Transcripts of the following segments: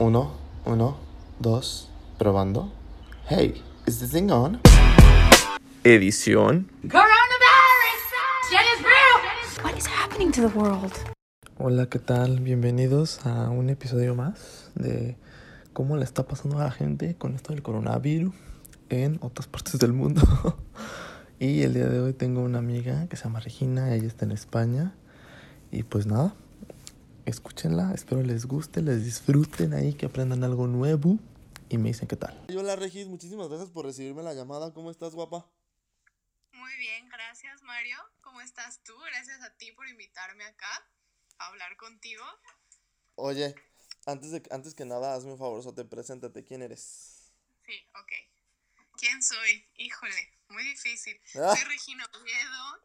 Uno, uno, dos, probando. Hey, is this thing on? Edición. Coronavirus! Shit is real! What is happening to the world? Hola, ¿qué tal? Bienvenidos a un episodio más de cómo le está pasando a la gente con esto del coronavirus en otras partes del mundo. y el día de hoy tengo una amiga que se llama Regina, ella está en España. Y pues nada, escúchenla, espero les guste, les disfruten ahí, que aprendan algo nuevo y me dicen qué tal. Hola Regis, muchísimas gracias por recibirme la llamada. ¿Cómo estás, guapa? Muy bien, gracias Mario. ¿Cómo estás tú? Gracias a ti por invitarme acá a hablar contigo. Oye, antes, de, antes que nada, hazme un favor, te preséntate. ¿Quién eres? Sí, ok. ¿Quién soy? Híjole, muy difícil. Ah. Soy Regina Oviedo.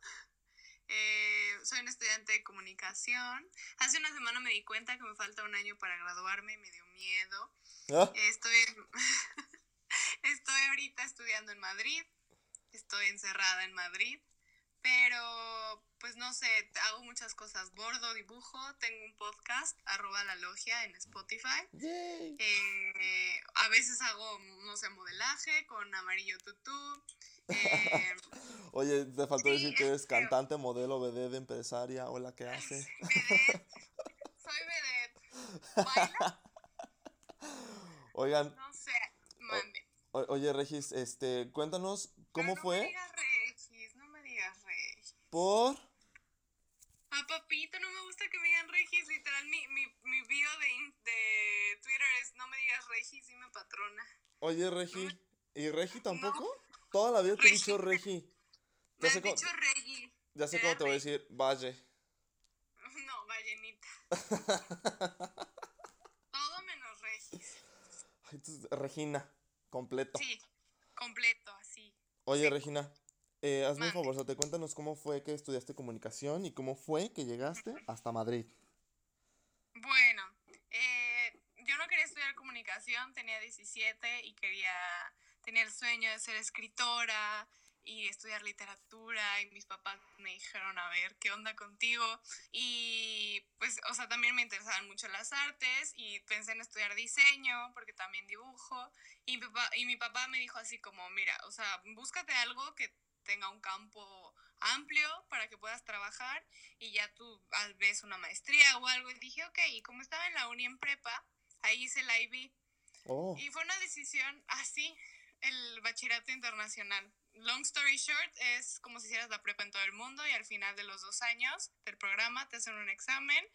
Eh, soy un estudiante de comunicación. Hace una semana me di cuenta que me falta un año para graduarme y me dio miedo. Ah. Estoy, estoy ahorita estudiando en Madrid. Estoy encerrada en Madrid. Pero, pues no sé, hago muchas cosas. Bordo, dibujo, tengo un podcast, arroba la logia en Spotify. Eh, a veces hago, no sé, modelaje con amarillo tutú. Oye, te faltó decir que eres cantante, modelo, vedette, empresaria o la que hace. Vedette. Soy vedette. ¿Baila? Oigan. No sé, mande. oye, Regis, este, cuéntanos cómo fue. No me digas Regis, no me digas Regis. ¿Por? Ah, papito, no me gusta que me digan Regis. Literal, mi, mi, mi bio de, de Twitter es no me digas Regis, dime patrona. Oye, Regi, ¿y Regi tampoco? Toda la vida te he dicho Regi. Me has dicho Regi. Ya sé cómo te voy a decir Valle. No, Vallenita. Todo menos Regis. Ay, Regina, completo. Sí, completo, así. Oye, Regina, eh, hazme un favor, te cuéntanos cómo fue que estudiaste comunicación y cómo fue que llegaste hasta Madrid. Bueno, eh, yo no quería estudiar comunicación, tenía 17 y quería tenía el sueño de ser escritora y estudiar literatura y mis papás me dijeron a ver qué onda contigo y pues o sea también me interesaban mucho las artes y pensé en estudiar diseño porque también dibujo. Y mi papá, y mi papá me dijo así como mira o sea búscate algo que tenga un campo amplio para que puedas trabajar y ya tú ves una maestría o algo y dije ok y como estaba en la uni en prepa ahí hice la IB oh. y fue una decisión así el bachillerato internacional. Long story short, es como si hicieras la prepa en todo el mundo y al final de los dos años del programa te hacen un examen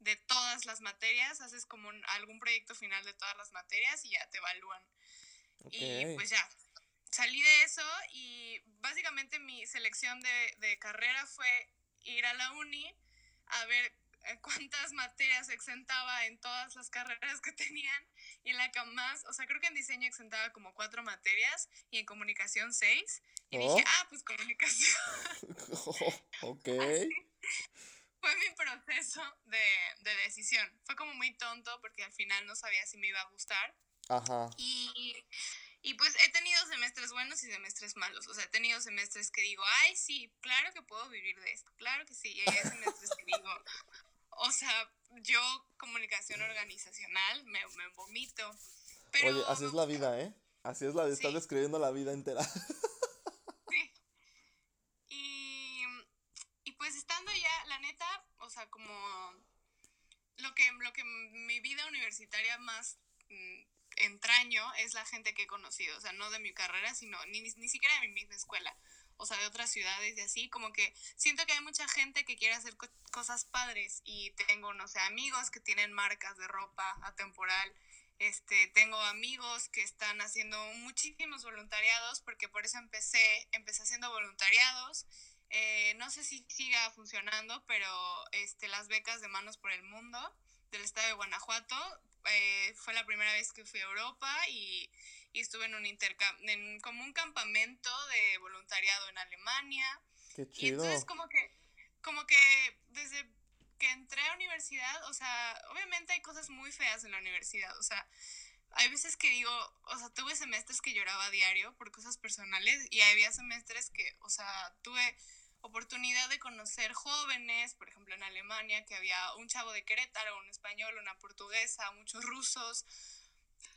de todas las materias, haces como algún proyecto final de todas las materias y ya te evalúan. Y pues ya, salí de eso y básicamente mi selección de, de carrera fue ir a la uni a ver eh, cuántas materias exentaba en todas las carreras que tenían y en la que más, o sea, creo que en diseño exentaba como cuatro materias y en comunicación seis. Y dije, oh. ah, pues comunicación. ok. Fue mi proceso de, de, decisión. Fue como muy tonto porque al final no sabía si me iba a gustar. Ajá. Y, y pues he tenido semestres buenos y semestres malos. O sea, he tenido semestres que digo, ay, sí, claro que puedo vivir de esto, claro que sí. Y hay semestres que digo, o sea, yo comunicación organizacional me, me vomito. Pero, Oye, así es la vida, ¿eh? Así es la vida, estás describiendo la vida entera. Sí. Y, y pues estando ya, la neta, o sea, como lo que, lo que mi vida universitaria más mm, entraño es la gente que he conocido, o sea, no de mi carrera, sino ni, ni siquiera de mi misma escuela o sea, de otras ciudades y así, como que siento que hay mucha gente que quiere hacer cosas padres y tengo, no sé, amigos que tienen marcas de ropa atemporal, este, tengo amigos que están haciendo muchísimos voluntariados, porque por eso empecé, empecé haciendo voluntariados, eh, no sé si siga funcionando, pero este, las becas de Manos por el Mundo del estado de Guanajuato, eh, fue la primera vez que fui a Europa y y estuve en un intercambio, en como un campamento de voluntariado en Alemania. Qué chido. Y entonces como que, como que desde que entré a universidad, o sea, obviamente hay cosas muy feas en la universidad, o sea, hay veces que digo, o sea, tuve semestres que lloraba a diario por cosas personales y había semestres que, o sea, tuve oportunidad de conocer jóvenes, por ejemplo en Alemania, que había un chavo de Querétaro, un español, una portuguesa, muchos rusos.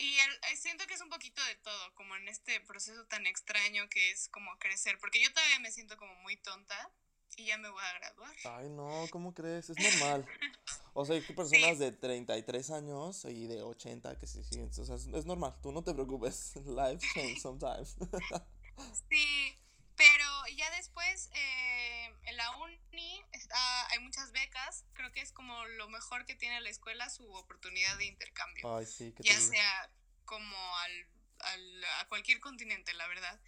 Y el- siento que es un poquito de todo, como en este proceso tan extraño que es como crecer, porque yo todavía me siento como muy tonta y ya me voy a graduar. Ay, no, ¿cómo crees? Es normal. O sea, hay personas de 33 años y de 80 que se siguen. O sea, es, es normal. Tú no te preocupes. Life change sometimes. Sí, pero ya después eh, en la uni está, hay muchas becas, creo que es como lo mejor que tiene la escuela, su oportunidad de intercambio. Ay, sí, ¿qué te ya sea como al, al- a cualquier continente, la verdad.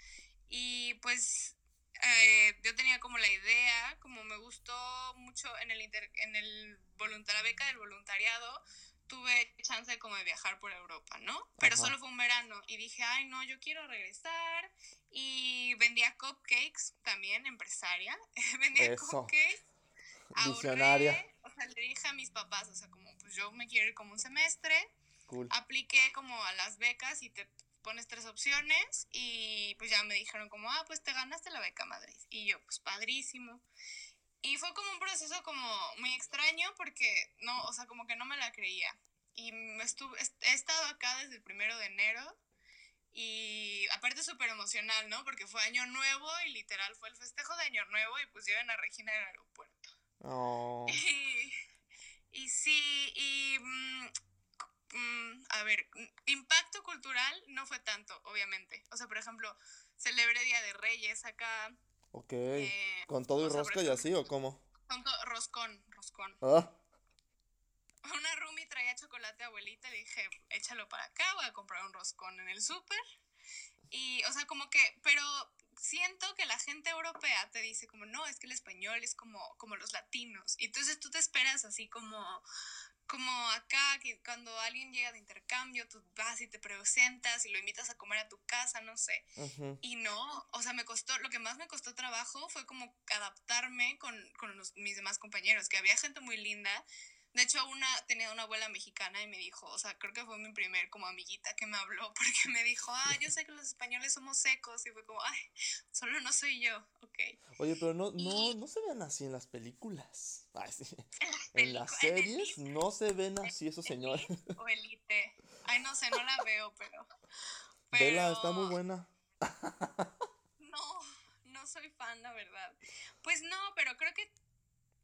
Y pues eh, yo tenía como la idea, como me gustó mucho en el, inter- en el voluntar- la beca del voluntariado, tuve chance como de viajar por Europa, ¿no? Pero Ajá. solo fue un verano y dije, ay, no, yo quiero regresar. Y vendía cupcakes también, empresaria. vendía Eso. cupcakes. Ahorré, Visionaria. O sea, le dije a mis papás, o sea, como, pues yo me quiero ir como un semestre Cool. apliqué como a las becas y te pones tres opciones y pues ya me dijeron como, ah, pues te ganaste la beca Madrid. Y yo, pues padrísimo. Y fue como un proceso como muy extraño porque no, o sea, como que no me la creía. Y me estuve, est- he estado acá desde el primero de enero y aparte súper emocional, ¿no? Porque fue año nuevo y literal fue el festejo de año nuevo y pues lleven a Regina al aeropuerto. Oh, Y, y sí, y mm, mm, a ver, impacto cultural no fue tanto, obviamente. O sea, por ejemplo, celebré Día de Reyes acá, ok. eh, ¿Con todo y rosca y así o cómo? con roscón, roscón. Ah, Una roomie traía chocolate abuelita y le dije, échalo para acá, voy a comprar un roscón en el súper. Y, o sea, como que, pero siento que la gente europea te dice como, no, es que el español es como, como los latinos. Y entonces tú te esperas así como, como acá, que cuando alguien llega de intercambio, tú vas y te presentas y lo invitas a comer a tu casa, no sé. ujú. Y no, o sea, me costó, lo que más me costó trabajo fue como adaptarme con, con los- mis demás compañeros, que había gente muy linda. De hecho, una tenía una abuela mexicana y me dijo, o sea, creo que fue mi primer como amiguita que me habló, porque me dijo, ah, yo sé que los españoles somos secos. Y fue como, ay, solo no soy yo, ok. Oye, pero no, no, no se ven así en las películas. Ay, sí. En las en series no se ven así esos señores. O elite. Ay, no sé, no la veo, pero... Vela, está pero- muy buena. No, no soy fan, la verdad. Pues no, pero creo que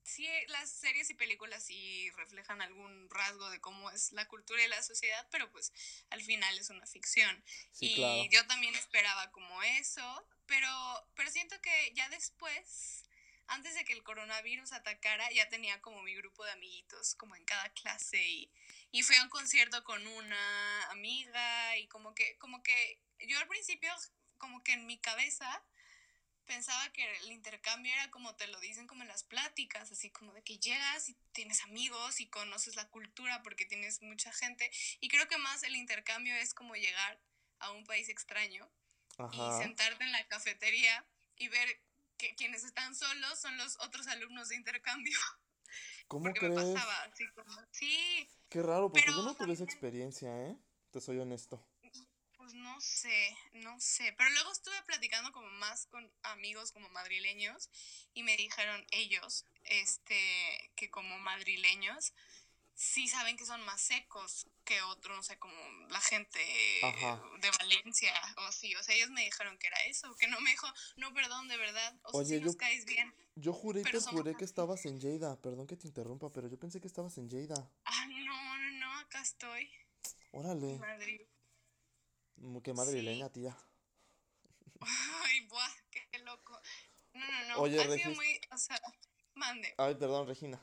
sí las series y películas sí reflejan algún rasgo de cómo es la cultura y la sociedad, pero pues al final es una ficción. Sí, y claro. yo también esperaba como eso, pero, pero siento que ya después, antes de que el coronavirus atacara, ya tenía como mi grupo de amiguitos, como en cada clase, y, y fui a un concierto con una amiga, y como que, como que yo al principio, como que en mi cabeza, pensaba que el intercambio era como te lo dicen como en las pláticas, así como de que llegas y tienes amigos y conoces la cultura porque tienes mucha gente. Y creo que más el intercambio es como llegar a un país extraño y sentarte en la cafetería y ver que quienes están solos son los otros alumnos de intercambio. ¿Cómo Porque me crees? pasaba así como, sí, Qué raro, porque Pero yo no tuve esa experiencia, ¿eh? Te soy honesto. Pues no sé, no sé. Pero luego estuve platicando como más con amigos como madrileños y me dijeron ellos, este, que como madrileños sí saben que son más secos que otros, no sé, como la gente Ajá. de Valencia o así. O sea, ellos me dijeron que era eso, que no me dijo, no, perdón, de verdad. O sea, Oye, sí nos yo- caes bien. Yo juré somos juré que estabas en Lleida. Perdón que te interrumpa, pero yo pensé que estabas en Lleida. Ah, no, no, no, acá estoy. Órale. Madrid. Mm, Qué madrileña, tía. Ay, buah, qué loco. No, no, no. Oye, ha sido Regis. muy, o sea, mande. Ay, perdón, Regina.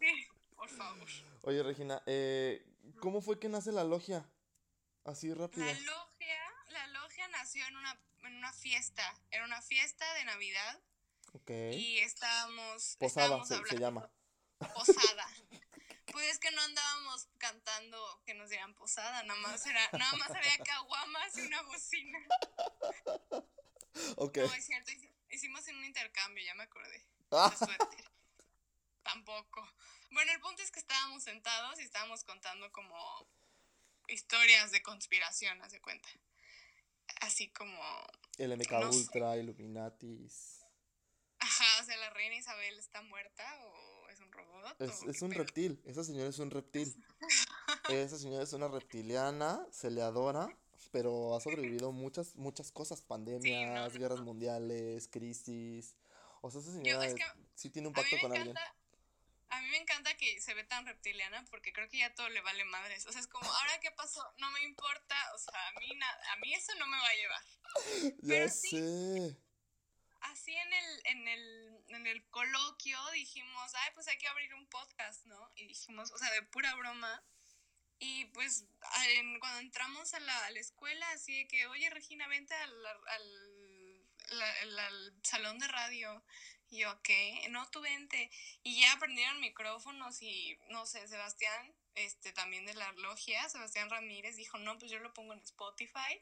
Sí, por favor. Oye, Regina, eh, ¿cómo fue que nace la logia? Así rápido. La logia, la logia nació en una, en una fiesta. Era una fiesta de Navidad Ok. y estábamos. Posada estábamos se, se llama. Posada. Pues es que no andábamos cantando que nos dieran posada, nada más era, nada más había caguamas y una bocina. Ok. No, es cierto, hici- hicimos en un intercambio, ya me acordé. Ah. Tampoco. Bueno, el punto es que estábamos sentados y estábamos contando como historias de conspiración, haz de cuenta. Así como, El MK no sé. Ultra, Illuminatis. sea, la reina Isabel está muerta o es un robot. Es, es un pedo? reptil, esa señora es un reptil. Esa señora es una reptiliana, se le adora, pero ha sobrevivido muchas, muchas cosas, pandemias, no. guerras mundiales, crisis. O sea, esa Yo, señora es que sí tiene un pacto con alguien. encanta. A mí me encanta que se ve tan reptiliana porque creo que ya todo le vale madres. O sea, es como, ¿ahora qué pasó? No me importa. O sea, a mí, na- a mí eso no me va a llevar. Ya pero sí. sé. así en el, en el, en el coloquio dijimos, ay, pues hay que abrir un podcast, ¿no? Y dijimos, o sea, de pura broma. Y pues en- cuando entramos a la, a la escuela, así de que, oye, Regina, vente al, al, al- al salón de radio. Y yo, ¿qué? No, tú vente. Y ya prendieron micrófonos y, no sé, Sebastián, este, también de la logia, Sebastián Ramírez, dijo, no, pues yo lo pongo en Spotify.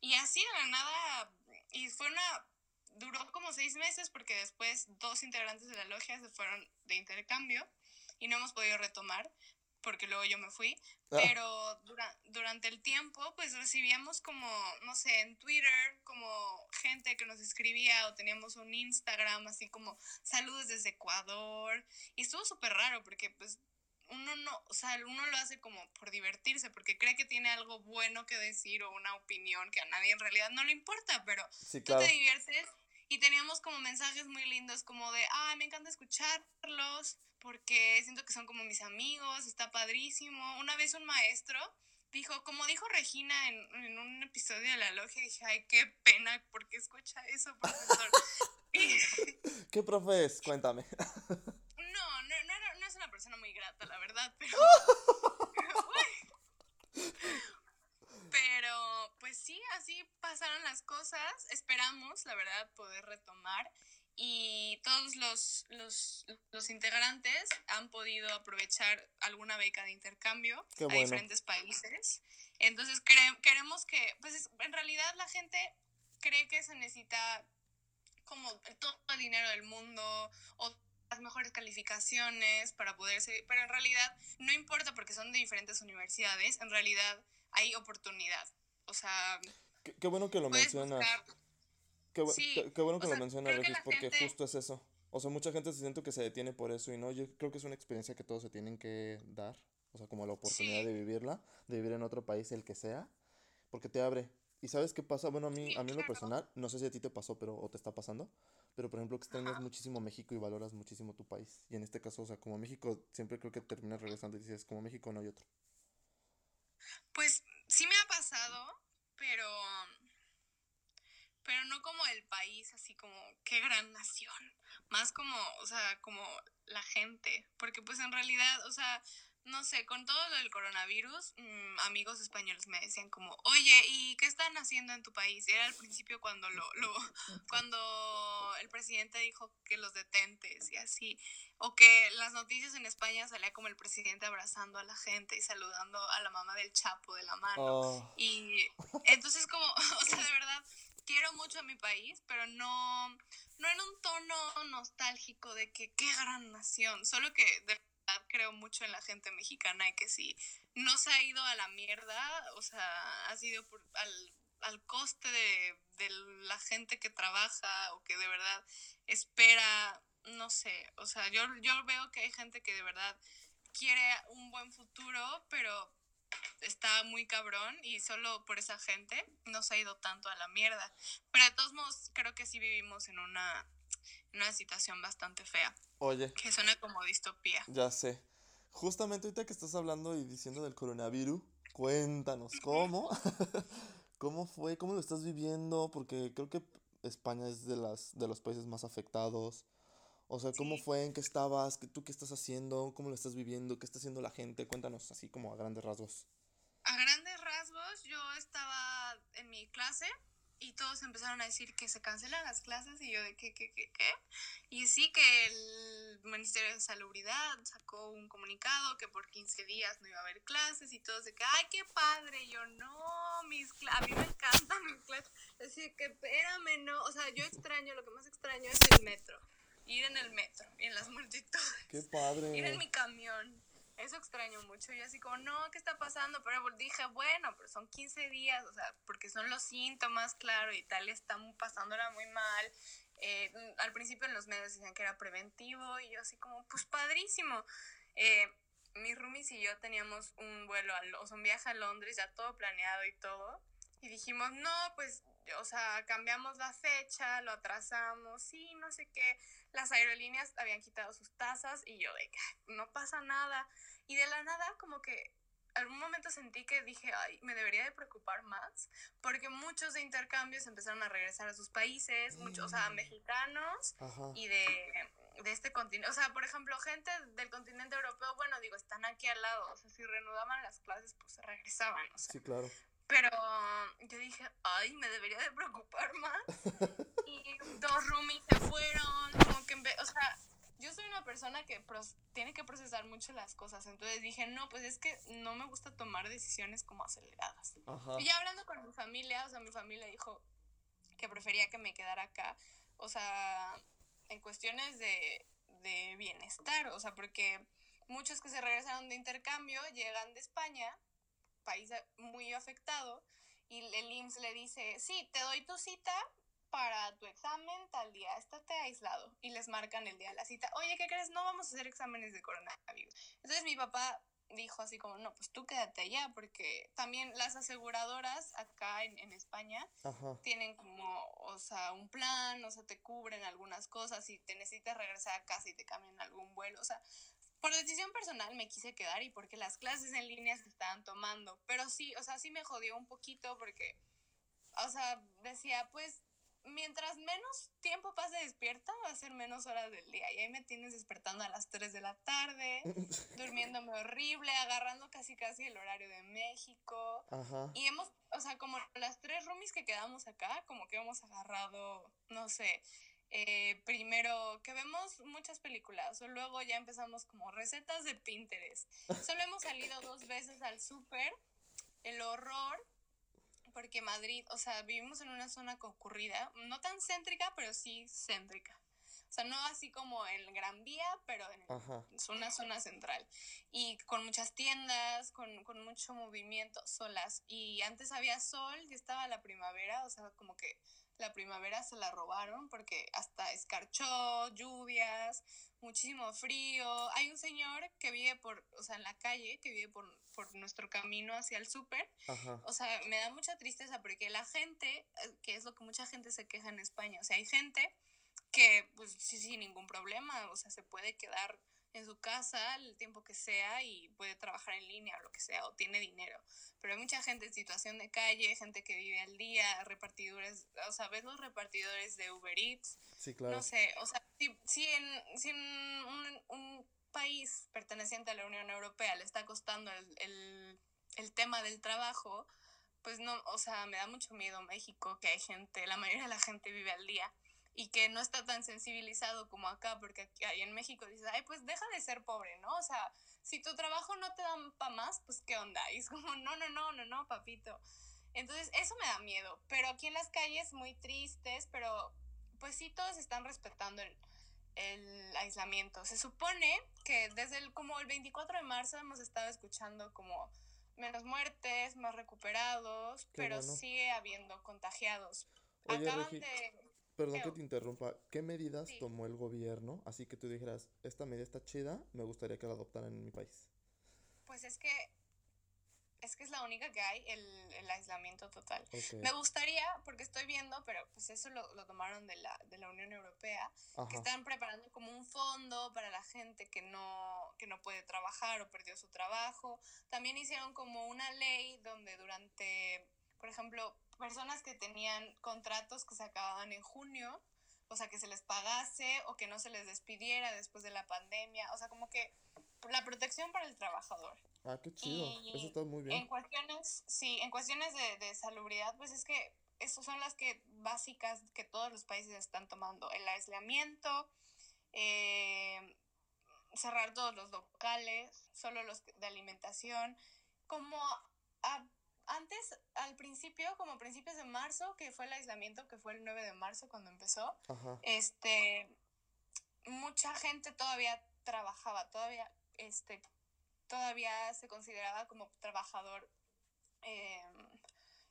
Y así de la nada, y fue una, duró como seis meses porque después dos integrantes de la logia se fueron de intercambio y no hemos podido retomar porque luego yo me fui, Ah. pero dura- durante el tiempo pues recibíamos como, no sé, en Twitter como gente que nos escribía o teníamos un Instagram así como saludos desde Ecuador y estuvo súper raro porque pues uno no, o sea, uno lo hace como por divertirse porque cree que tiene algo bueno que decir o una opinión que a nadie en realidad no le importa, pero Sí, tú te diviertes y teníamos como mensajes muy lindos como de, ay, me encanta escucharlos porque siento que son como mis amigos, está padrísimo. Una vez un maestro dijo, como dijo Regina en, en un episodio de la logia, dije, ay, qué pena, ¿por qué escucha eso, profesor? ¿Qué profe es? Cuéntame. no, no, no, no es una persona muy grata, la verdad, pero... Pero, pues sí, así pasaron las cosas. Esperamos, la verdad, poder retomar. Y todos los, los, los integrantes han podido aprovechar alguna beca de intercambio Qué a bueno. diferentes países. Entonces, cre- queremos que, pues es- en realidad la gente cree que se necesita como todo el dinero del mundo o las mejores calificaciones para poder seguir, pero en realidad no importa porque son de diferentes universidades, en realidad hay oportunidad. O sea, Qué, qué bueno que lo mencionas. buscar Qué, Sí, qué- qué bueno que o lo mencionas, Regis, porque gente- justo es eso. O sea, mucha gente se siente que se detiene por eso y no, yo creo que es una experiencia que todos se tienen que dar. O sea, como la oportunidad Sí. de vivirla, de vivir en otro país, el que sea, porque te abre. ¿Y sabes qué pasa? Bueno, a mí, Sí, a mí en lo personal, no sé si a ti te pasó, pero o te está pasando, pero por ejemplo, que extrañas muchísimo México y valoras muchísimo tu país. Y en este caso, o sea, como México, siempre creo que terminas regresando y dices, como México no hay otro. Pues sí me ha pasado, pero pero no como el país, así como qué gran nación, más como, o sea, como la gente, porque pues en realidad, o sea, no sé, con todo lo del coronavirus, mm, amigos españoles me decían como, oye, ¿y qué están haciendo en tu país? Y era al principio cuando lo, lo cuando el presidente dijo que los detentes y así, o que las noticias en España salía como el presidente abrazando a la gente y saludando a la mamá del Chapo de la mano. Oh, Y entonces como, o sea, de verdad, quiero mucho a mi país, pero no, no en un tono nostálgico de que qué gran nación, solo que de verdad creo mucho en la gente mexicana y que si no se ha ido a la mierda, o sea, ha sido por, al, al coste de, de la gente que trabaja o que de verdad espera, no sé, o sea, yo, yo veo que hay gente que de verdad quiere un buen futuro, pero está muy cabrón y solo por esa gente no se ha ido tanto a la mierda. Pero de todos modos, creo que sí vivimos en una, una situación bastante fea, oye, que suena como distopía. ya sé. Justamente ahorita que estás hablando y diciendo del coronavirus, cuéntanos cómo, cómo fue, cómo lo estás viviendo, porque creo que España es de las de los países más afectados. O sea, ¿cómo Sí. fue? ¿En qué estabas? ¿Qué, ¿Tú qué estás haciendo? ¿Cómo lo estás viviendo? ¿Qué está haciendo la gente? Cuéntanos así como a grandes rasgos. A grandes rasgos, yo estaba en mi clase y todos empezaron a decir que se cancelan las clases y yo de qué, qué, qué, qué. Y sí que el Ministerio de Salubridad sacó un comunicado que por 15 días no iba a haber clases y todos de que, ay, qué padre. Y yo, no, mis a mí me encantan mis clases. Así que espérame, no. O sea, yo extraño, lo que más extraño es el metro. Ir en el metro, en las multitudes ¡Qué ir en padre! mi camión. Eso extraño mucho. Y así como, no, ¿qué está pasando? Pero dije, bueno, pero son 15 días, o sea, porque son los síntomas, claro, Italia está mu- pasándola muy mal. Eh, al principio en los medios decían que era preventivo y yo así como, pues padrísimo. Eh, mis roomies y yo teníamos un vuelo, a, o sea, un viaje a Londres, ya todo planeado y todo. Y dijimos, no, pues, o sea, cambiamos la fecha, lo atrasamos, sí, no sé qué. Las aerolíneas habían quitado sus tasas y yo de que no pasa nada. Y de la nada, como que algún momento sentí que dije, ay, me debería de preocupar más, porque muchos de intercambios empezaron a regresar a sus países, muchos, o sea, Mm. mexicanos Ajá. y de, de este continente, o sea, por ejemplo, gente del continente europeo, bueno, digo, están aquí al lado, o sea, si reanudaban las clases, pues regresaban, o sea, Sí, claro. Pero yo dije, ay, me debería de preocupar más. Y dos roomies se fueron, como que, o sea, yo soy una persona que pros- tiene que procesar mucho las cosas. Entonces dije, no, pues es que no me gusta tomar decisiones como aceleradas. Ajá. Y ya hablando con mi familia, o sea, mi familia dijo que prefería que me quedara acá, o sea, en cuestiones de, de bienestar, o sea, porque muchos que se regresaron de intercambio llegan de España, país muy afectado, y el IMSS le dice, sí, te doy tu cita para tu examen tal día, estate aislado. Y les marcan el día de la cita, oye, ¿qué crees? No vamos a hacer exámenes de coronavirus. Entonces mi papá dijo así como, no, pues tú quédate allá, porque también las aseguradoras acá en, en España Ajá. tienen como, o sea, un plan, o sea, te cubren algunas cosas y te necesitas regresar a casa y te cambian algún vuelo, o sea, por decisión personal me quise quedar y porque las clases en línea se estaban tomando, pero sí, o sea, sí me jodió un poquito porque, o sea, decía, pues, mientras menos tiempo pase despierta, va a ser menos horas del día. Y ahí me tienes despertando a las 3 de la tarde, durmiéndome horrible, agarrando casi casi el horario de México. Ajá. Y hemos, o sea, como las tres roomies que quedamos acá, como que hemos agarrado, no sé, eh, primero que vemos muchas películas, o luego ya empezamos como recetas de Pinterest. Solo hemos salido dos veces al súper, el horror, porque Madrid, o sea, vivimos en una zona concurrida, no tan céntrica, pero sí céntrica. O sea, no así como en Gran Vía, pero en Ajá. una zona central y con muchas tiendas, con, con mucho movimiento, solas. Y antes había sol y estaba la primavera, o sea, como que la primavera se la robaron porque hasta escarchó, lluvias, muchísimo frío. Hay un señor que vive por, o sea, en la calle, que vive por, por nuestro camino hacia el súper. O sea, me da mucha tristeza porque la gente, eh, que es lo que mucha gente se queja en España, o sea, hay gente que pues sí, sin ningún problema, o sea, se puede quedar en su casa el tiempo que sea y puede trabajar en línea o lo que sea, o tiene dinero. Pero hay mucha gente en situación de calle, gente que vive al día, repartidores, o sea, ves los repartidores de Uber Eats, Sí, claro. no sé, o sea, si, si en, si en un, un país perteneciente a la Unión Europea le está costando el, el, el tema del trabajo, pues no, o sea, me da mucho miedo México, que hay gente, la mayoría de la gente vive al día y que no está tan sensibilizado como acá, porque aquí, ahí en México dices, ay, pues deja de ser pobre, ¿no? O sea, si tu trabajo no te dan pa' más, pues qué onda. Y es como, no, no, no, no, no, papito. Entonces, eso me da miedo. Pero aquí en las calles muy tristes, pero pues sí, todos están respetando el, el aislamiento. Se supone que desde el, como el 24 de marzo hemos estado escuchando como menos muertes, más recuperados, Qué pero bueno. sigue habiendo contagiados. Oye, Acaban Regi, de... Perdón que te interrumpa. ¿Qué medidas Sí. tomó el gobierno? Así que tú dijeras, esta medida está chida, me gustaría que la adoptaran en mi país. Pues es que es que es la única que hay, el, el aislamiento total. Ok. Me gustaría, porque estoy viendo, pero pues eso lo, lo tomaron de la, de la Unión Europea, que Ajá. están preparando como un fondo para la gente que no, que no puede trabajar o perdió su trabajo. También hicieron como una ley donde durante, por ejemplo, personas que tenían contratos que se acababan en junio, o sea, que se les pagase o que no se les despidiera después de la pandemia, o sea, como que la protección para el trabajador. Ah, qué chido. Y Eso está muy En bien. cuestiones, sí, en cuestiones de, de salubridad, pues es que esas son las que básicas que todos los países están tomando. El aislamiento, eh, cerrar todos los locales, solo los de alimentación. Como a- antes, al principio, como principios de marzo, que fue el aislamiento, que fue el 9 de marzo cuando empezó, Ajá. este, mucha gente todavía trabajaba, todavía, este, todavía se consideraba como trabajador eh,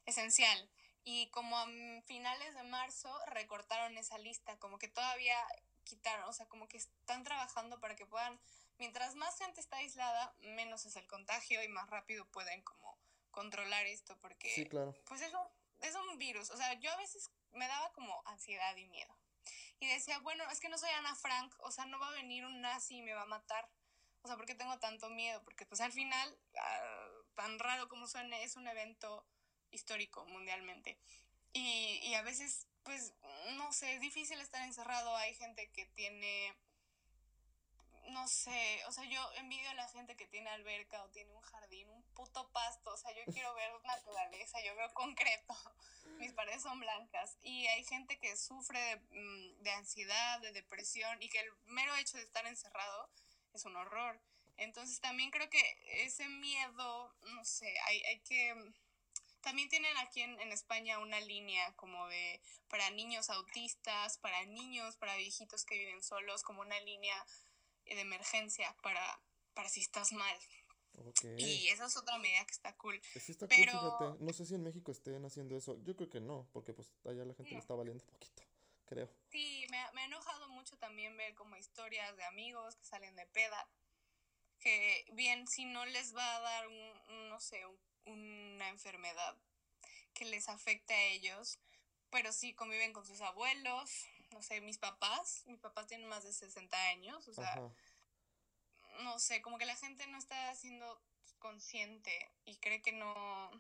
esencial. Y como a finales de marzo recortaron esa lista, como que todavía quitaron, o sea, como que están trabajando para que puedan, mientras más gente está aislada, menos es el contagio y más rápido pueden como controlar esto, porque Sí, claro. pues eso es un virus, o sea, yo a veces me daba como ansiedad y miedo. Y decía, bueno, es que no soy Ana Frank, o sea, no va a venir un nazi y me va a matar. O sea, ¿por qué tengo tanto miedo? Porque pues al final, ah, tan raro como suene, es un evento histórico mundialmente. Y, y a veces, pues, no sé, es difícil estar encerrado. Hay gente que tiene, no sé, o sea, yo envidio a la gente que tiene alberca o tiene un jardín, un puto pasto. O sea, yo quiero ver naturaleza, yo veo concreto. Mis paredes son blancas. Y hay gente que sufre de, mm, de ansiedad, de depresión y que el mero hecho de estar encerrado es un horror. Entonces también creo que ese miedo, no sé, hay, hay que... También tienen aquí en, en, España una línea como de para niños autistas, para niños, para viejitos que viven solos, como una línea de emergencia para, para si estás mal. Okay. Y esa es otra medida que está cool. Sí está Pero... cool, fíjate. No sé si en México estén haciendo eso. Yo creo que no, porque pues allá la gente No. le está valiendo un poquito, creo. Sí, me, ha- me ha enojado mucho también ver como historias de amigos que salen de peda, que bien, si no les va a dar un, un, no sé, un- una enfermedad que les afecte a ellos, pero sí conviven con sus abuelos, no sé, mis papás, mis papás tienen más de 60 años, o sea, Ajá. no sé, como que la gente no está siendo consciente y cree que no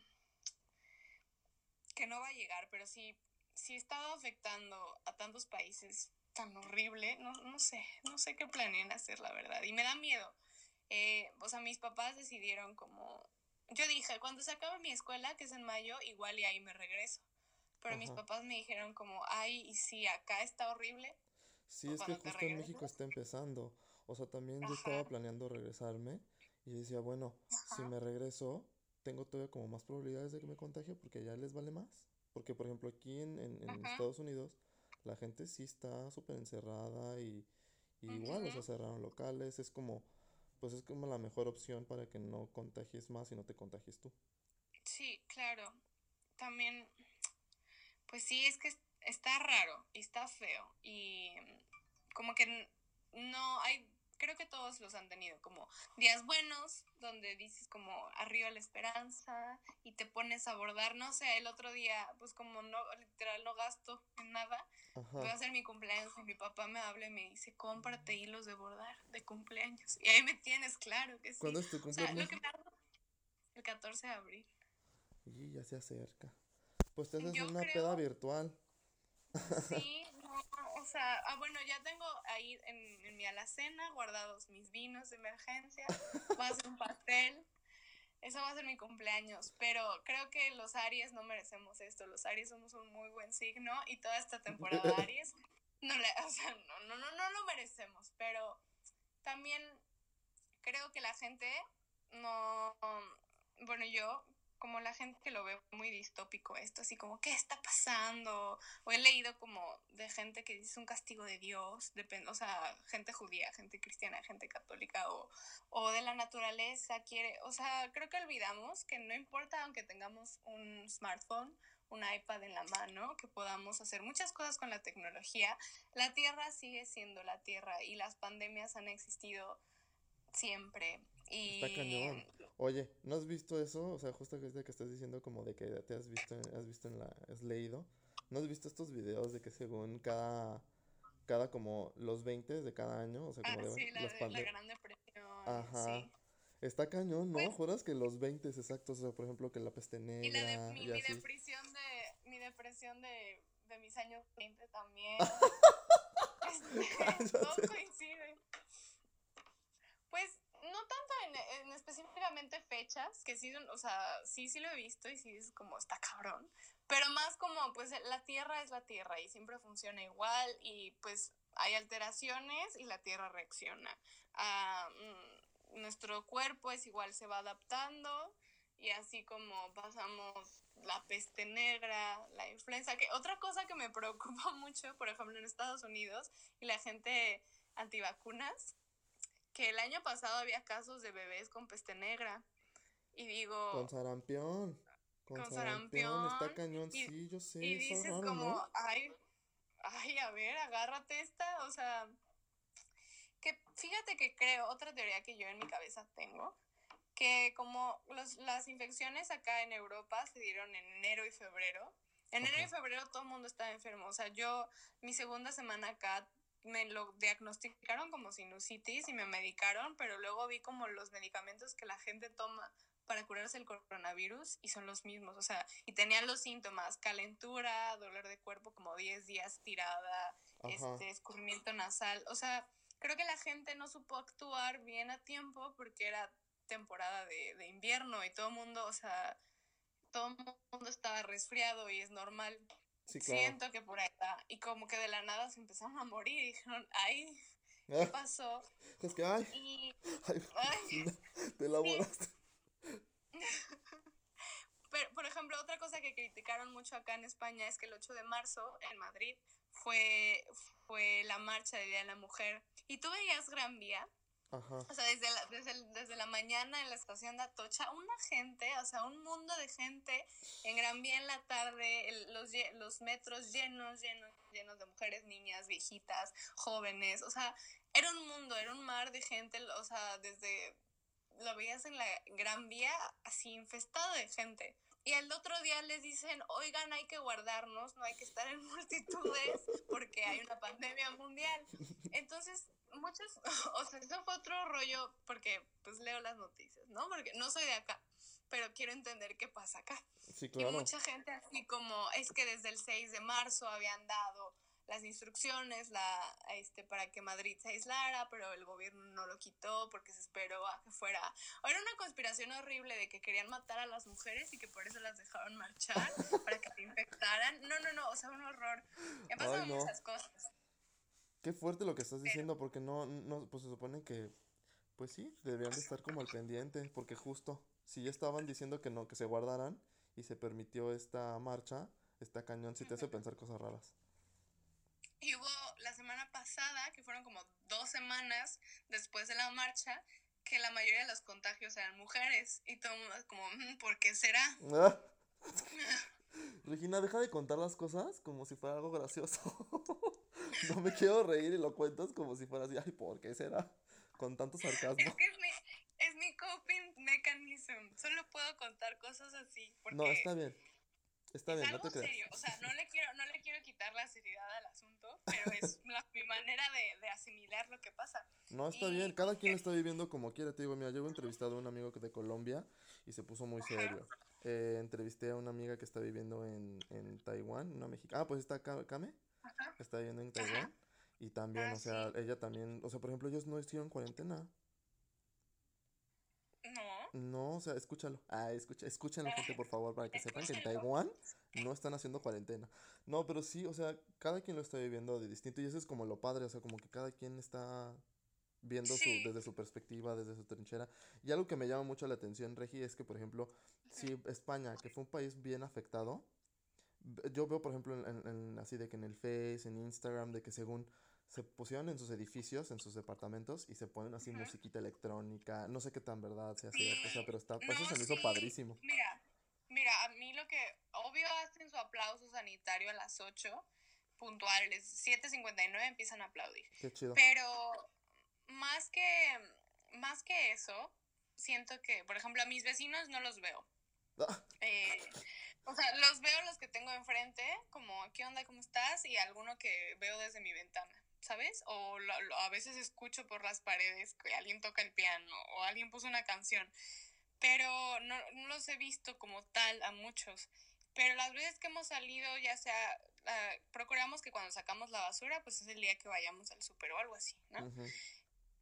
que no va a llegar, pero sí sí está afectando a tantos países tan horrible, no, no sé, no sé qué planean hacer, la verdad, y me da miedo. Eh, o sea, mis papás decidieron como, yo dije, cuando se acabe mi escuela, que es en mayo, igual y ahí me regreso. Pero mis papás me dijeron como, ay, y si acá está horrible, Sí, ¿O es que justo en? México está empezando. O sea, también yo estaba planeando regresarme y decía, bueno, si me regreso, tengo todavía como más probabilidades de que me contagie porque ya les vale más. Porque, por ejemplo, aquí en, en. Estados Unidos, la gente sí está súper encerrada y, y igual, o sea, cerraron locales. Es como, pues es como la mejor opción para que no contagies más y no te contagies tú. Sí, claro. También, pues sí, es que es- está raro y está feo. Y mm, como que no hay, creo que todos los han tenido como días buenos, donde dices como arriba la esperanza y te pones a bordar. No sé, el otro día, pues como no, literal, no gasto en nada. Voy a hacer mi cumpleaños y mi papá me habla y me dice, cómprate hilos de bordar de cumpleaños. Y ahí me tienes, claro que sí. ¿Cuándo es tu O sea, lo cumpleaños? que me hago el 14 de abril. Y ya se acerca. Pues te haces Yo una creo- peda virtual. Sí, no, o sea, ah, bueno, ya tengo ahí en, en mi alacena guardados mis vinos de emergencia, hacer un pastel, eso va a ser mi cumpleaños, pero creo que los Aries no merecemos esto, los Aries somos un muy buen signo y toda esta temporada Aries, no, le, o sea, no, no, no, no lo merecemos, pero también creo que la gente no, bueno, yo como la gente que lo ve muy distópico esto, así como, ¿qué está pasando? O he leído como de gente que dice un castigo de Dios, depende, o sea, gente judía, gente cristiana, gente católica, o, o de la naturaleza, quiere, o sea, creo que olvidamos que no importa aunque tengamos un smartphone, un iPad en la mano, que podamos hacer muchas cosas con la tecnología, la Tierra sigue siendo la Tierra y las pandemias han existido siempre. Y Está cañón. Oye, ¿no has visto eso? O sea, justo que estás diciendo como de que te has visto, has visto en la, has leído. ¿No has visto estos videos de que según cada, cada como los 20 de cada año, o sea, Ah, como de sí, la, las de- la Gran Depresión. Ajá. Sí. Está cañón, ¿no? Pues- Juras que los 20 exactos, o sea, por ejemplo, que la peste Y la negra de, mi, y mi así. depresión de mi depresión de, de mis años 20 también. Este, Cállate. coincide. En, en específicamente fechas, que sí, o sea, sí, sí lo he visto y sí es como está cabrón, pero más como pues la Tierra es la Tierra y siempre funciona igual y pues hay alteraciones y la Tierra reacciona. Mm, nuestro cuerpo es igual, se va adaptando y así como pasamos la peste negra, la influenza, que otra cosa que me preocupa mucho, por ejemplo, en Estados Unidos y la gente antivacunas, que el año pasado había casos de bebés con peste negra. Y digo, Con sarampión. con, sarampión. Está cañón, sí, yo sé. Y dices como, ay, ay, a ver, agárrate esta, o sea, que fíjate que creo, otra teoría que yo en mi cabeza tengo, que como los, las infecciones acá en Europa se dieron en enero y febrero, en enero y febrero todo el mundo estaba enfermo, o sea, yo mi segunda semana acá me lo diagnosticaron como sinusitis y me medicaron, pero luego vi como los medicamentos que la gente toma para curarse el coronavirus y son los mismos, o sea, y tenían los síntomas, calentura, dolor de cuerpo como 10 días tirada, este escurrimiento nasal, o sea, creo que la gente no supo actuar bien a tiempo porque era temporada de, de invierno y todo el mundo, o sea, todo el mundo estaba resfriado y es normal. Siento que por ahí está. Y como que de la nada se empezaron a morir y dijeron, ay, ¿qué ah. pasó? Es que, ay, y, ay, te elaboraste. Pero, por ejemplo, otra cosa que criticaron mucho acá en España es que el 8 de marzo en Madrid fue, fue la marcha del Día de la Mujer. Y tú veías Gran Vía. Ajá. O sea, desde la, desde, desde la mañana en la estación de Atocha, una gente, o sea, un mundo de gente en Gran Vía en la tarde, los, los metros llenos, llenos, llenos de mujeres, niñas, viejitas, jóvenes, o sea, era un mundo, era un mar de gente, o sea, desde, lo veías en la Gran Vía así infestado de gente. Y el otro día les dicen, oigan, hay que guardarnos, no hay que estar en multitudes porque hay una pandemia mundial. Entonces, muchos, o sea, eso fue otro rollo porque pues leo las noticias, ¿no? Porque no soy de acá, pero quiero entender qué pasa acá. Sí, claro. Y mucha gente así como, es que desde el 6 de marzo habían dado las instrucciones la, este, para que Madrid se aislara, pero el gobierno no lo quitó porque se esperó a que fuera... Era una conspiración horrible de que querían matar a las mujeres y que por eso las dejaron marchar, para que se infectaran. No, no, no, o sea, un horror. Han pasado muchas cosas. Qué fuerte lo que estás diciendo, porque no, no, pues se supone que, pues sí, deberían de estar como al pendiente, porque justo, si ya estaban diciendo que no, que se guardaran y se permitió esta marcha, esta cañón sí te hace pensar cosas raras. Y hubo la semana pasada, que fueron como dos semanas después de la marcha, que la mayoría de los contagios eran mujeres. Y todo el mundo como, mm, ¿por qué será? Regina, deja de contar las cosas como si fuera algo gracioso. no me quiero reír y lo cuentas como si fuera así, ay, ¿por qué será? Con tanto sarcasmo. Es que es mi, es mi coping mechanism. Solo puedo contar cosas así. Porque... No, está bien. Está bien, no te serio, o sea, no le, quiero, no le quiero quitar la seriedad al asunto, pero es la, mi manera de, de, asimilar lo que pasa. No, está bien, cada quien lo está viviendo como quiere, te digo, mira, yo he entrevistado a un amigo de Colombia y se puso muy serio. Eh, entrevisté a una amiga que está viviendo en, en Taiwán, una mexicana, ah, pues está Kame, está viviendo en Taiwán, y también, ah, o sea, ella también, o sea, por ejemplo, ellos no hicieron cuarentena. No. No, o sea, escúchalo. Ah, escucha, escuchen la gente, por favor, para que sepan que en Taiwán no están haciendo cuarentena. No, pero sí, o sea, cada quien lo está viviendo de distinto y eso es como lo padre, o sea, como que cada quien está viendo su, desde su perspectiva, desde su trinchera. Y algo que me llama mucho la atención, Regi, es que, por ejemplo, si España, que fue un país bien afectado, yo veo, por ejemplo, en, así de que en el Face, en Instagram, de que según se pusieron en sus edificios, en sus departamentos, y se ponen así musiquita electrónica. No sé qué tan verdad sea o sea, pero está, eso se me hizo padrísimo. Mira, mira, a mí lo que, obvio hacen su aplauso sanitario a las 8 puntuales, 7.59 empiezan a aplaudir. Qué chido. Pero más que, más que eso, siento que, por ejemplo, a mis vecinos no los veo. Ah. Eh, o sea, los veo los que tengo enfrente, como, ¿qué onda? ¿Cómo estás? Y alguno que veo desde mi ventana. ¿sabes? O a veces escucho por las paredes que alguien toca el piano o alguien puso una canción, pero no, los he visto como tal a muchos. Pero las veces que hemos salido, ya sea, procuramos que cuando sacamos la basura, pues es el día que vayamos al súper o algo así, ¿no?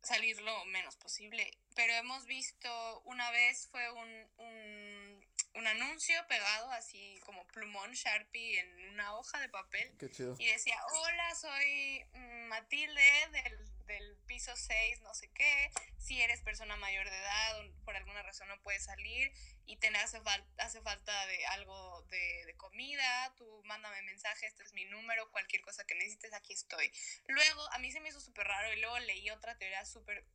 Salir lo menos posible. Pero hemos visto, una vez fue un, un un anuncio pegado así como plumón Sharpie en una hoja de papel. Y decía, hola, soy mm, Matilde del, del piso 6, no sé qué. Si eres persona mayor de edad o por alguna razón no puedes salir y te hace, hace falta de algo de, de, comida, tú mándame mensaje, este es mi número, cualquier cosa que necesites, aquí estoy. Luego, a mí se me hizo súper raro y luego leí otra teoría súper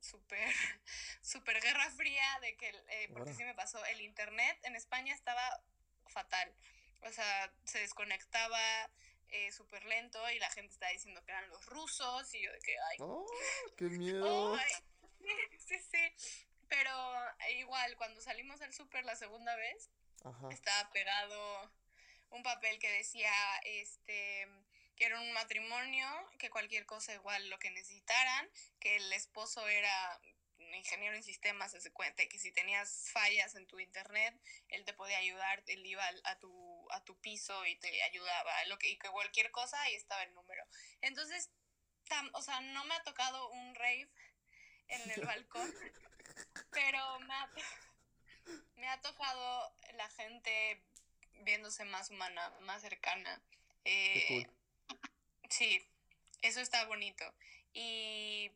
súper, súper guerra fría de que, eh, porque sí me pasó, el internet en España estaba fatal. O sea, se desconectaba eh, súper lento y la gente estaba diciendo que eran los rusos y yo de que, ay, ¡Oh, qué miedo! ay, sí, sí. Pero eh, igual, cuando salimos al súper la segunda vez, Ajá. estaba pegado un papel que decía este que era un matrimonio, que cualquier cosa igual lo que necesitaran, que el esposo era ingeniero en sistemas, se cuenta, que si tenías fallas en tu internet, él te podía ayudar, él iba a tu, a tu piso y te ayudaba, lo que, y que cualquier cosa, ahí estaba el número. Entonces, tam- o sea, no me ha tocado un rave en el balcón, pero me ha, me ha tocado la gente viéndose más humana, más cercana. Eh, cool. Sí, eso está bonito. Y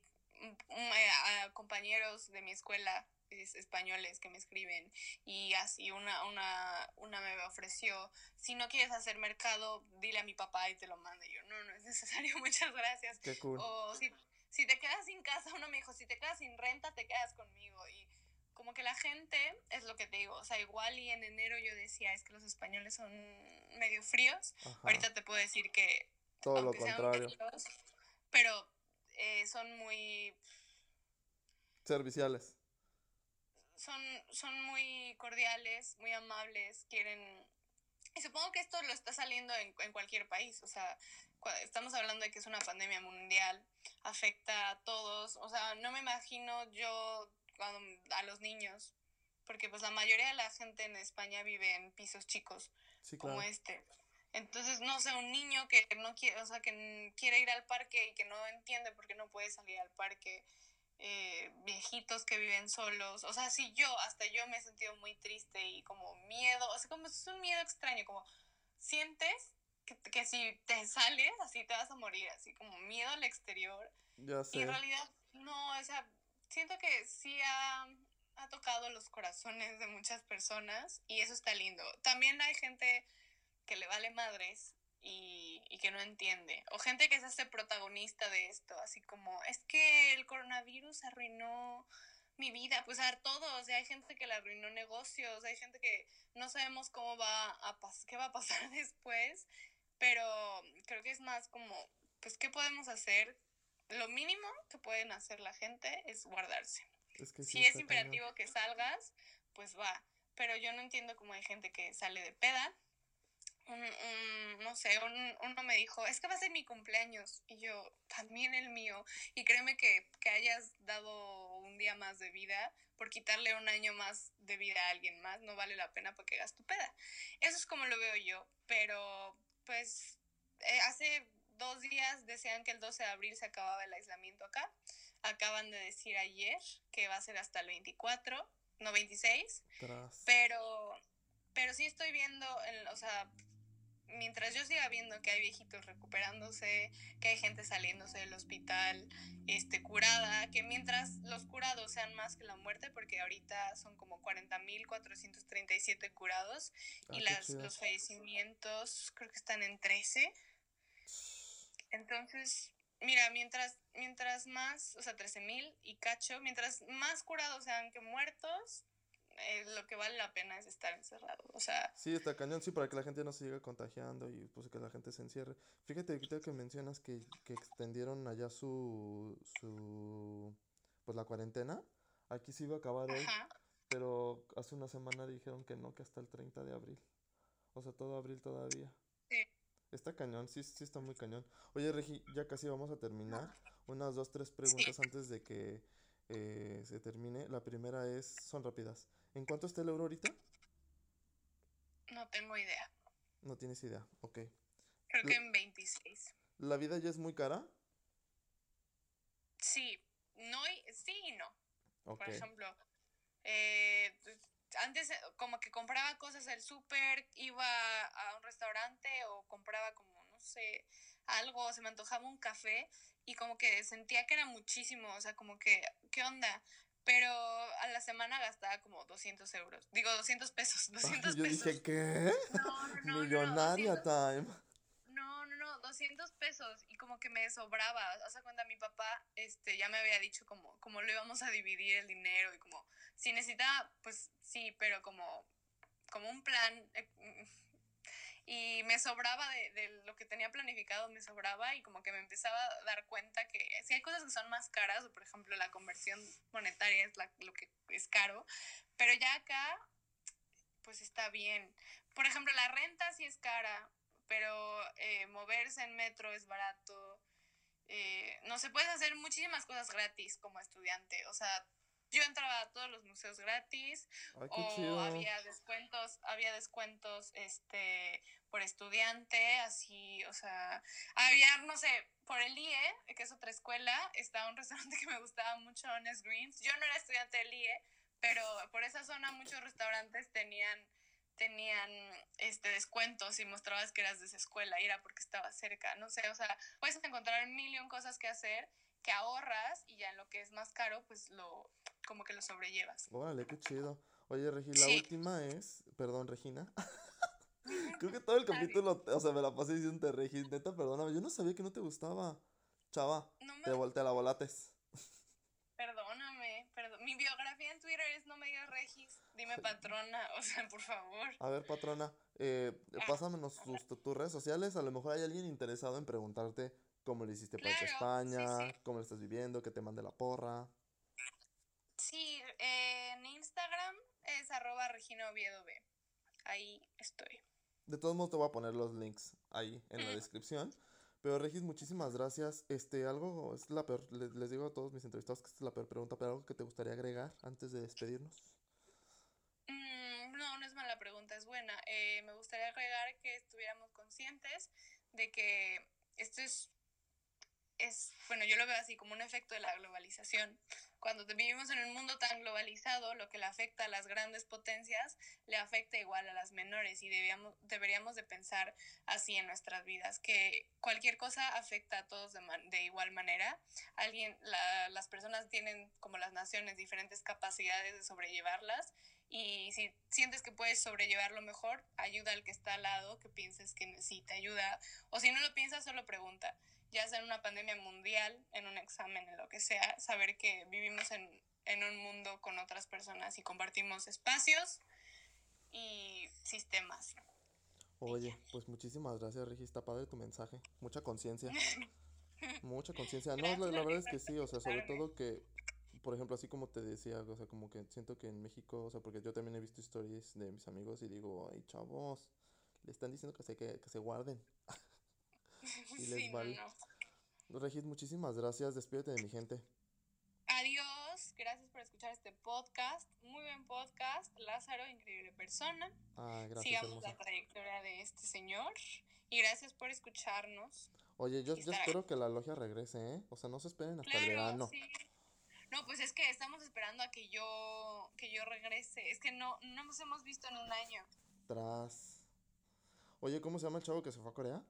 a compañeros de mi escuela es- españoles que me escriben y así una, una, una me ofreció, si no quieres hacer mercado, dile a mi papá y te lo mande. Y yo, no, no es necesario, muchas gracias. Qué cool. O si, si te quedas sin casa, uno me dijo, si te quedas sin renta, te quedas conmigo. Y como que la gente, es lo que te digo, o sea, igual y en enero yo decía, es que los españoles son medio fríos. Ajá. Ahorita te puedo decir que Todo lo contrario. fríos, pero eh, son muy Serviciales. son, son muy cordiales, muy amables, quieren... Y supongo que esto lo está saliendo en, en cualquier país, o sea, estamos hablando de que es una pandemia mundial, afecta a todos, o sea, no me imagino yo cuando, a los niños, porque pues la mayoría de la gente en España vive en pisos chicos, Sí, como claro. este. Entonces, no sé, un niño que no quiere, o sea, que quiere ir al parque y que no entiende por qué no puede salir al parque, eh, viejitos que viven solos, o sea, sí, yo, hasta yo me he sentido muy triste y como miedo, o sea, como es un miedo extraño, como sientes que, que si te sales, así te vas a morir, así como miedo al exterior. Ya Y sé. en realidad, no, o sea, siento que sí ha, ha tocado los corazones de muchas personas y eso está lindo. También hay gente que le vale madres y, y que no entiende. O gente que se hace protagonista de esto, así como, es que el coronavirus arruinó mi vida, pues a todos, y hay gente que le arruinó negocios, hay gente que no sabemos cómo va a pas qué va a pasar después, pero creo que es más como, pues, ¿qué podemos hacer? Lo mínimo que pueden hacer la gente es guardarse. Es que sí Si es imperativo que salgas, pues va. Pero yo no entiendo cómo hay gente que sale de peda. Un, un- no sé, un- uno me dijo, es que va a ser mi cumpleaños. Y yo, también el mío. Y créeme que, que hayas dado un día más de vida por quitarle un año más de vida a alguien más, no vale la pena porque hagas tu peda. Eso es como lo veo yo. Pero, pues, eh, hace dos días decían que el 12 de abril se acababa el aislamiento acá. Acaban de decir ayer que va a ser hasta el 24, no 26. Tras. Pero, pero sí estoy viendo, en- o sea, mientras yo siga viendo que hay viejitos recuperándose, que hay gente saliéndose del hospital, este, curada, que mientras los curados sean más que la muerte, porque ahorita son como 40.437 curados Ah, y las, los fallecimientos creo que están en 13. Entonces, mira, mientras, mientras más, o sea, 13.000 y cacho, mientras más curados sean que muertos, eh, lo que vale la pena es estar encerrado. O sea, Sí, está cañón, sí, para que la gente no se siga contagiando y pues que la gente se encierre. Fíjate ahorita que mencionas que, que extendieron allá su, su, pues la cuarentena. Aquí se iba a acabar hoy, ajá. pero hace una semana dijeron que no, que hasta el 30 de abril. O sea, todo abril todavía. Sí. Está cañón, sí, sí está muy cañón. Oye, Regi, ya casi vamos a terminar. Unas dos, tres preguntas antes de que eh, se termine. La primera es, son rápidas. ¿En cuánto está el euro ahorita? No tengo idea. No tienes idea, ok. Creo que en 26. ¿La vida ya es muy cara? Sí, no y, sí y no. Por ejemplo, eh, pues, antes eh, como que compraba cosas del súper, iba a un restaurante o compraba como, no sé, algo, se me antojaba un café y como que sentía que era muchísimo, o sea, como que, ¿qué onda? Pero a la semana gastaba como 200 euros, digo 200 pesos, 200 Yo pesos. dije, ¿qué? No, no, no, no, Millonaria 200 time. no, no, no, 200 pesos y como que me sobraba. O sea, cuando mi papá este, ya me había dicho como, como lo íbamos a dividir el dinero y como, si necesitaba, pues sí, pero como, como un plan. eh, y me sobraba de, de lo que tenía planificado, me sobraba y como que me empezaba a dar cuenta que si hay cosas que son más caras, por ejemplo la conversión monetaria es la- lo que es caro, pero ya acá pues está bien. Por ejemplo, la renta sí es cara, pero eh, moverse en metro es barato. Eh, no se puede hacer muchísimas cosas gratis como estudiante. O sea, yo entraba a todos los museos gratis Ay, o chido. había descuentos, había descuentos este por estudiante, así, o sea, había, no sé, por el IE, que es otra escuela, estaba un restaurante que me gustaba mucho, Honest Greens. Yo no era estudiante del IE, pero por esa zona muchos restaurantes tenían tenían este descuentos y mostrabas que eras de esa escuela y era porque estaba cerca, no sé, o sea, puedes encontrar mil y un cosas que hacer que ahorras y ya en lo que es más caro, pues lo como que lo sobrellevas. Órale, qué chido. Oye, Regi, la Sí. última es. Perdón, Regina. Creo que todo el capítulo, o sea, me la pasé diciendo Regi, neta, perdóname. Yo no sabía que no te gustaba. Chava, No me te volteé la volates. Perdóname, perdón. Mi biografía en Twitter es no me digas Regis, dime patrona, o sea, por favor. A ver, patrona, eh, Ah, pásamenos tus, tus redes sociales. A lo mejor hay alguien interesado en preguntarte cómo le hiciste para Claro, España, sí. cómo le estás viviendo, que te mande la porra. Sí, eh, en Instagram es arroba Regina Oviedo B. Ahí estoy. De todos modos te voy a poner los links ahí en la Mm. descripción. Pero Regis, muchísimas gracias. Este, algo, es la peor, le- les, digo a todos mis entrevistados que esta es la peor pregunta, pero algo que te gustaría agregar antes de despedirnos. Mm, no, no es mala pregunta, es buena. Eh, me gustaría agregar que estuviéramos conscientes de que esto es, es, bueno, yo lo veo así como un efecto de la globalización. Cuando vivimos en un mundo tan globalizado, lo que le afecta a las grandes potencias le afecta igual a las menores y debíamos, deberíamos de pensar así en nuestras vidas, que cualquier cosa afecta a todos de, man- de igual manera. Alguien, la- las personas tienen, como las naciones, diferentes capacidades de sobrellevarlas y si sientes que puedes sobrellevarlo mejor, ayuda al que está al lado, que pienses que necesita ayuda. O si no lo piensas, solo pregunta. Ya sea en una pandemia mundial, en un examen, en lo que sea, saber que vivimos en, en un mundo con otras personas y compartimos espacios y sistemas. Oye, pues muchísimas gracias, Regis. Está padre tu mensaje. Mucha conciencia. Mucha conciencia. No, la, la verdad es que sí, o sea, sobre todo que, por ejemplo, así como te decía, o sea, como que siento que en México, o sea, porque yo también he visto stories de mis amigos y digo, ay, chavos, le están diciendo que se, que, que se guarden. Y les Sí, vale. no. Regis, muchísimas gracias. Despídete de mi gente. Adiós, gracias por escuchar este podcast. Muy buen podcast. Lázaro, increíble persona. Ah, gracias, Sigamos hermosa. la trayectoria de este señor. Y gracias por escucharnos. Oye, yo, yo espero que la logia regrese, ¿eh? O sea, no se esperen hasta el verano. sí. No, pues es que estamos esperando a que yo que yo regrese. Es que no, no nos hemos visto en un año. Tras. Oye, ¿cómo se llama el chavo que se fue a Corea?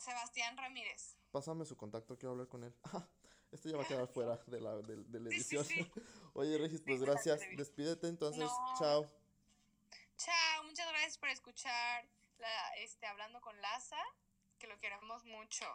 Sebastián Ramírez. Pásame su contacto, quiero hablar con él. Esto ya va a quedar fuera de la, de, de la Sí, sí, edición. sí. Oye, Regis, pues Sí, gracias. Despídete entonces. No. Chao. Chao, muchas gracias por escuchar la, este, hablando con Laza, que lo queremos mucho.